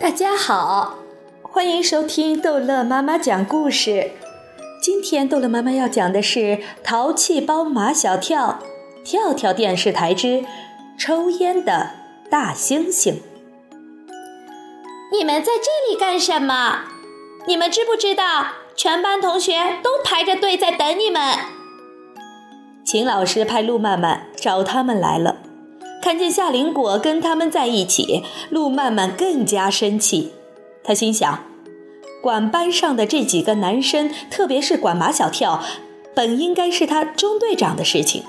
大家好，欢迎收听逗乐妈妈讲故事。今天逗乐妈妈要讲的是《淘气包马小跳》跳跳电视台之抽烟的大猩猩。你们在这里干什么？你们知不知道，全班同学都排着队在等你们？秦老师派路曼曼找他们来了。看见夏林果跟他们在一起，路曼曼更加生气。他心想，管班上的这几个男生，特别是管马小跳，本应该是他中队长的事情。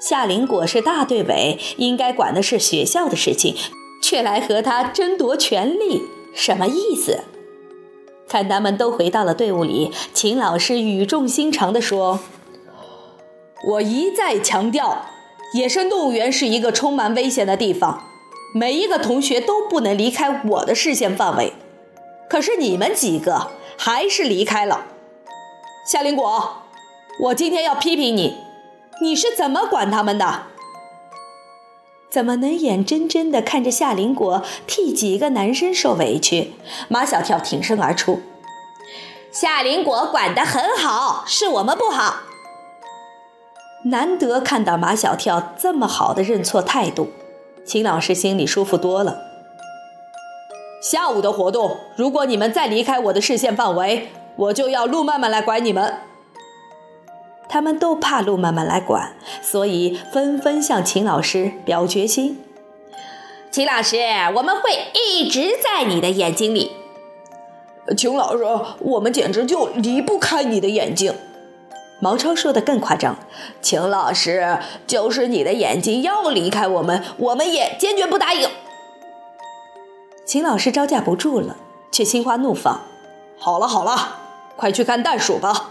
夏林果是大队委，应该管的是学校的事情，却来和他争夺权力，什么意思？看他们都回到了队伍里，秦老师语重心长地说：“我一再强调。”野生动物园是一个充满危险的地方，每一个同学都不能离开我的视线范围。可是你们几个还是离开了。夏林果，我今天要批评你，你是怎么管他们的？怎么能眼睁睁地看着夏林果替几个男生受委屈？马小跳挺身而出：“夏林果管得很好，是我们不好。”难得看到马小跳这么好的认错态度，秦老师心里舒服多了。下午的活动，如果你们再离开我的视线范围，我就要陆曼曼来管你们。他们都怕陆曼曼来管，所以纷纷向秦老师表决心。秦老师，我们会一直在你的眼睛里。秦老师，我们简直就离不开你的眼睛。毛超说的更夸张，秦老师，就是你的眼睛要离开我们，我们也坚决不答应。秦老师招架不住了，却心花怒放。好了好了，快去看袋鼠吧。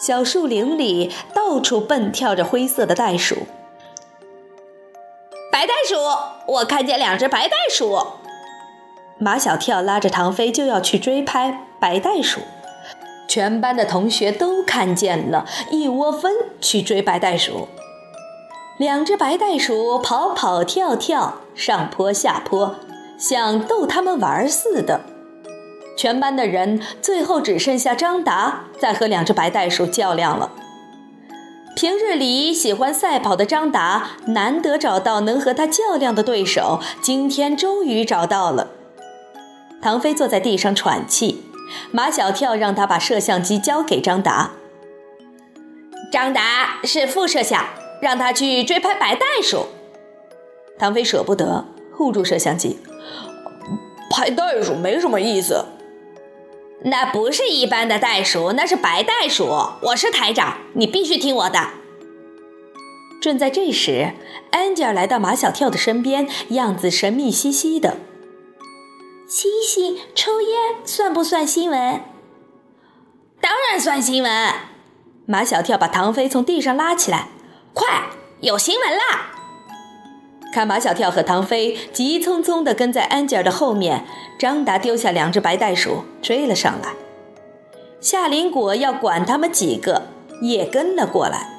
小树林里到处蹦跳着灰色的袋鼠。白袋鼠，我看见两只白袋鼠。马小跳拉着唐飞就要去追拍白袋鼠。全班的同学都看见了，一窝蜂去追白袋鼠。两只白袋鼠跑跑跳跳，上坡下坡，像逗他们玩似的。全班的人最后只剩下张达在和两只白袋鼠较量了。平日里喜欢赛跑的张达，难得找到能和他较量的对手，今天终于找到了。唐飞坐在地上喘气。马小跳让他把摄像机交给张达。张达是副摄像，让他去追拍白袋鼠。唐飞舍不得，护住摄像机。拍袋鼠没什么意思。那不是一般的袋鼠，那是白袋鼠。我是台长，你必须听我的。正在这时，安吉尔来到马小跳的身边，样子神秘兮兮的。星星抽烟算不算新闻？当然算新闻。马小跳把唐飞从地上拉起来，快，有新闻啦！看马小跳和唐飞急匆匆地跟在安吉尔的后面，张达丢下两只白袋鼠追了上来。夏林果要管他们几个，也跟了过来。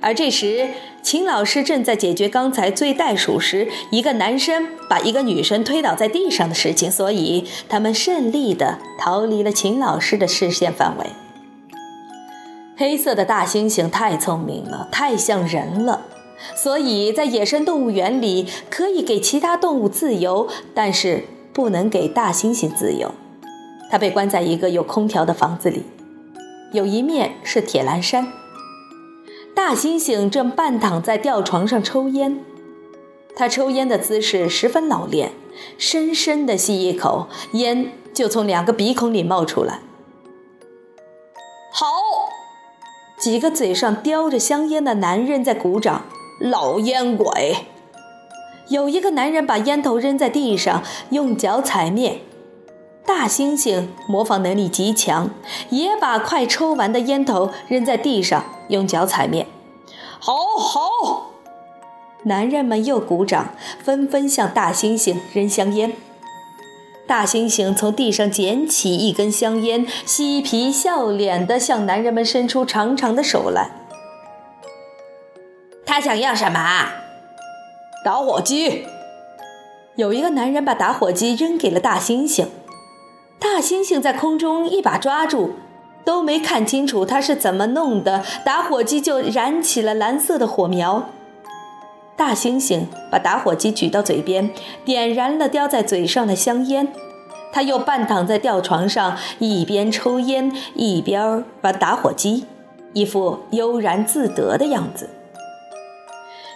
而这时，秦老师正在解决刚才追袋鼠时一个男生把一个女生推倒在地上的事情，所以他们顺利地逃离了秦老师的视线范围。黑色的大猩猩太聪明了，太像人了，所以在野生动物园里可以给其他动物自由，但是不能给大猩猩自由。它被关在一个有空调的房子里，有一面是铁栏杆。大猩猩正半躺在吊床上抽烟，他抽烟的姿势十分老练，深深地吸一口烟，就从两个鼻孔里冒出来。好，几个嘴上叼着香烟的男人在鼓掌。老烟鬼，有一个男人把烟头扔在地上，用脚踩灭。大猩猩模仿能力极强，也把快抽完的烟头扔在地上，用脚踩灭。好好，男人们又鼓掌，纷纷向大猩猩扔香烟。大猩猩从地上捡起一根香烟，嬉皮笑脸地向男人们伸出长长的手来。他想要什么？打火机。有一个男人把打火机扔给了大猩猩，大猩猩在空中一把抓住，都没看清楚他是怎么弄的，打火机就燃起了蓝色的火苗。大猩猩把打火机举到嘴边，点燃了叼在嘴上的香烟。他又半躺在吊床上，一边抽烟一边玩打火机，一副悠然自得的样子。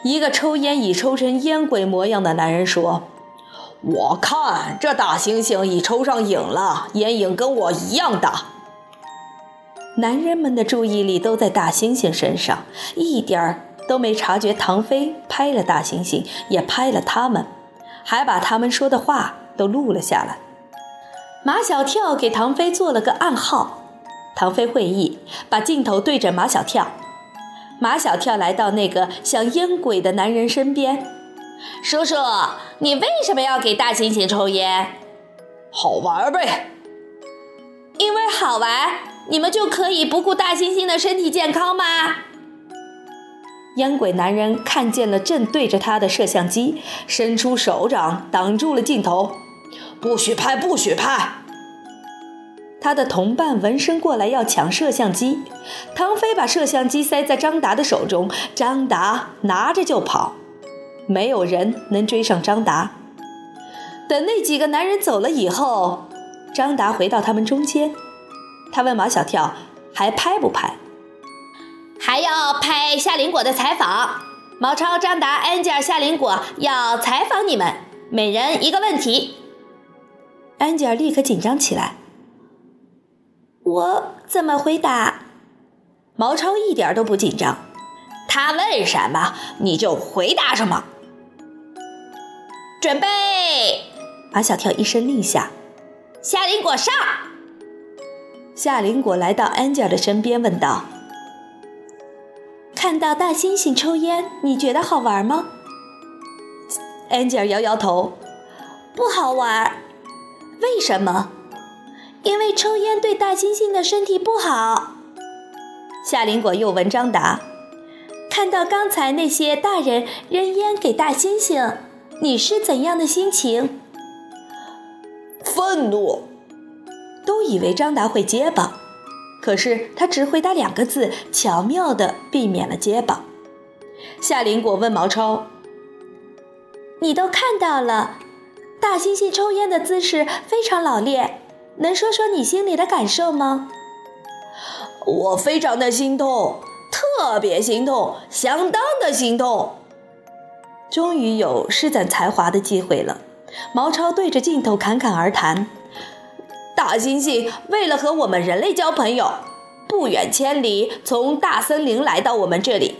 一个抽烟已抽成烟鬼模样的男人说：“我看这大猩猩已抽上瘾了，烟瘾跟我一样大。”男人们的注意力都在大猩猩身上，一点儿都没察觉唐飞拍了大猩猩，也拍了他们，还把他们说的话都录了下来。马小跳给唐飞做了个暗号，唐飞会意，把镜头对着马小跳。马小跳来到那个像烟鬼的男人身边，叔叔，你为什么要给大猩猩抽烟？好玩呗。因为好玩，你们就可以不顾大猩猩的身体健康吗？烟鬼男人看见了正对着他的摄像机，伸出手掌挡住了镜头。不许拍！不许拍！他的同伴闻声过来要抢摄像机，唐飞把摄像机塞在张达的手中，张达拿着就跑，没有人能追上张达。等那几个男人走了以后，张达回到他们中间，他问马小跳：“还拍不拍？”“还要拍夏林果的采访。”毛超、张达、安吉尔、夏林果要采访你们，每人一个问题。安吉尔立刻紧张起来。我怎么回答？毛超一点都不紧张。他问什么你就回答什么。准备！马小跳一声令下，夏林果上。夏林果来到安吉尔的身边，问道：“看到大猩猩抽烟，你觉得好玩吗？”安吉尔摇摇头：“不好玩。”为什么？因为抽烟对大猩猩的身体不好。夏林果又问张达：“看到刚才那些大人扔烟给大猩猩，你是怎样的心情？”愤怒。都以为张达会结巴，可是他只回答两个字，巧妙地避免了结巴。夏林果问毛超：“你都看到了？”大猩猩抽烟的姿势非常老练，能说说你心里的感受吗？我非常的心痛，特别心痛，相当的心痛。终于有施展才华的机会了，毛超对着镜头侃侃而谈。大猩猩为了和我们人类交朋友，不远千里从大森林来到我们这里，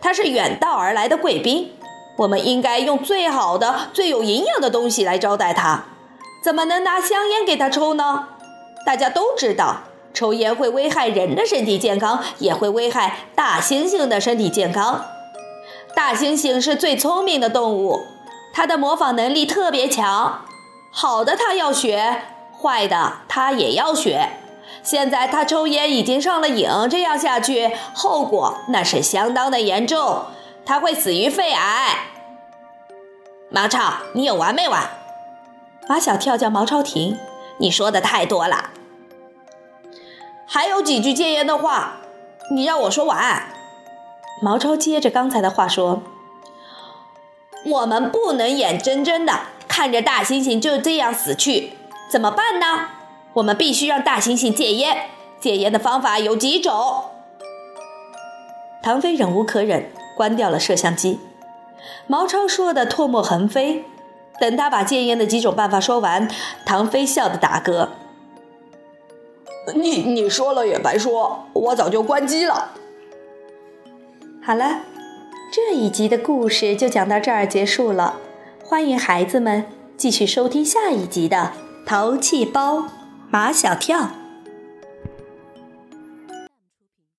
它是远道而来的贵宾。我们应该用最好的、最有营养的东西来招待它，怎么能拿香烟给他抽呢？大家都知道，抽烟会危害人的身体健康，也会危害大猩猩的身体健康。大猩猩是最聪明的动物，它的模仿能力特别强，好的它要学，坏的他也要学。现在他抽烟已经上了瘾，这样下去，后果那是相当的严重。他会死于肺癌。毛超，你有完没完？马小跳叫毛超停，你说的太多了。还有几句戒烟的话，你让我说完。毛超接着刚才的话说：“我们不能眼睁睁的看着大猩猩就这样死去，怎么办呢？我们必须让大猩猩戒烟。戒烟的方法有几种。”唐飞忍无可忍。关掉了摄像机，毛超说的唾沫横飞。等他把戒烟的几种办法说完，唐飞笑得打嗝。你你说了也白说，我早就关机了。好了，这一集的故事就讲到这儿结束了。欢迎孩子们继续收听下一集的《淘气包马小跳》。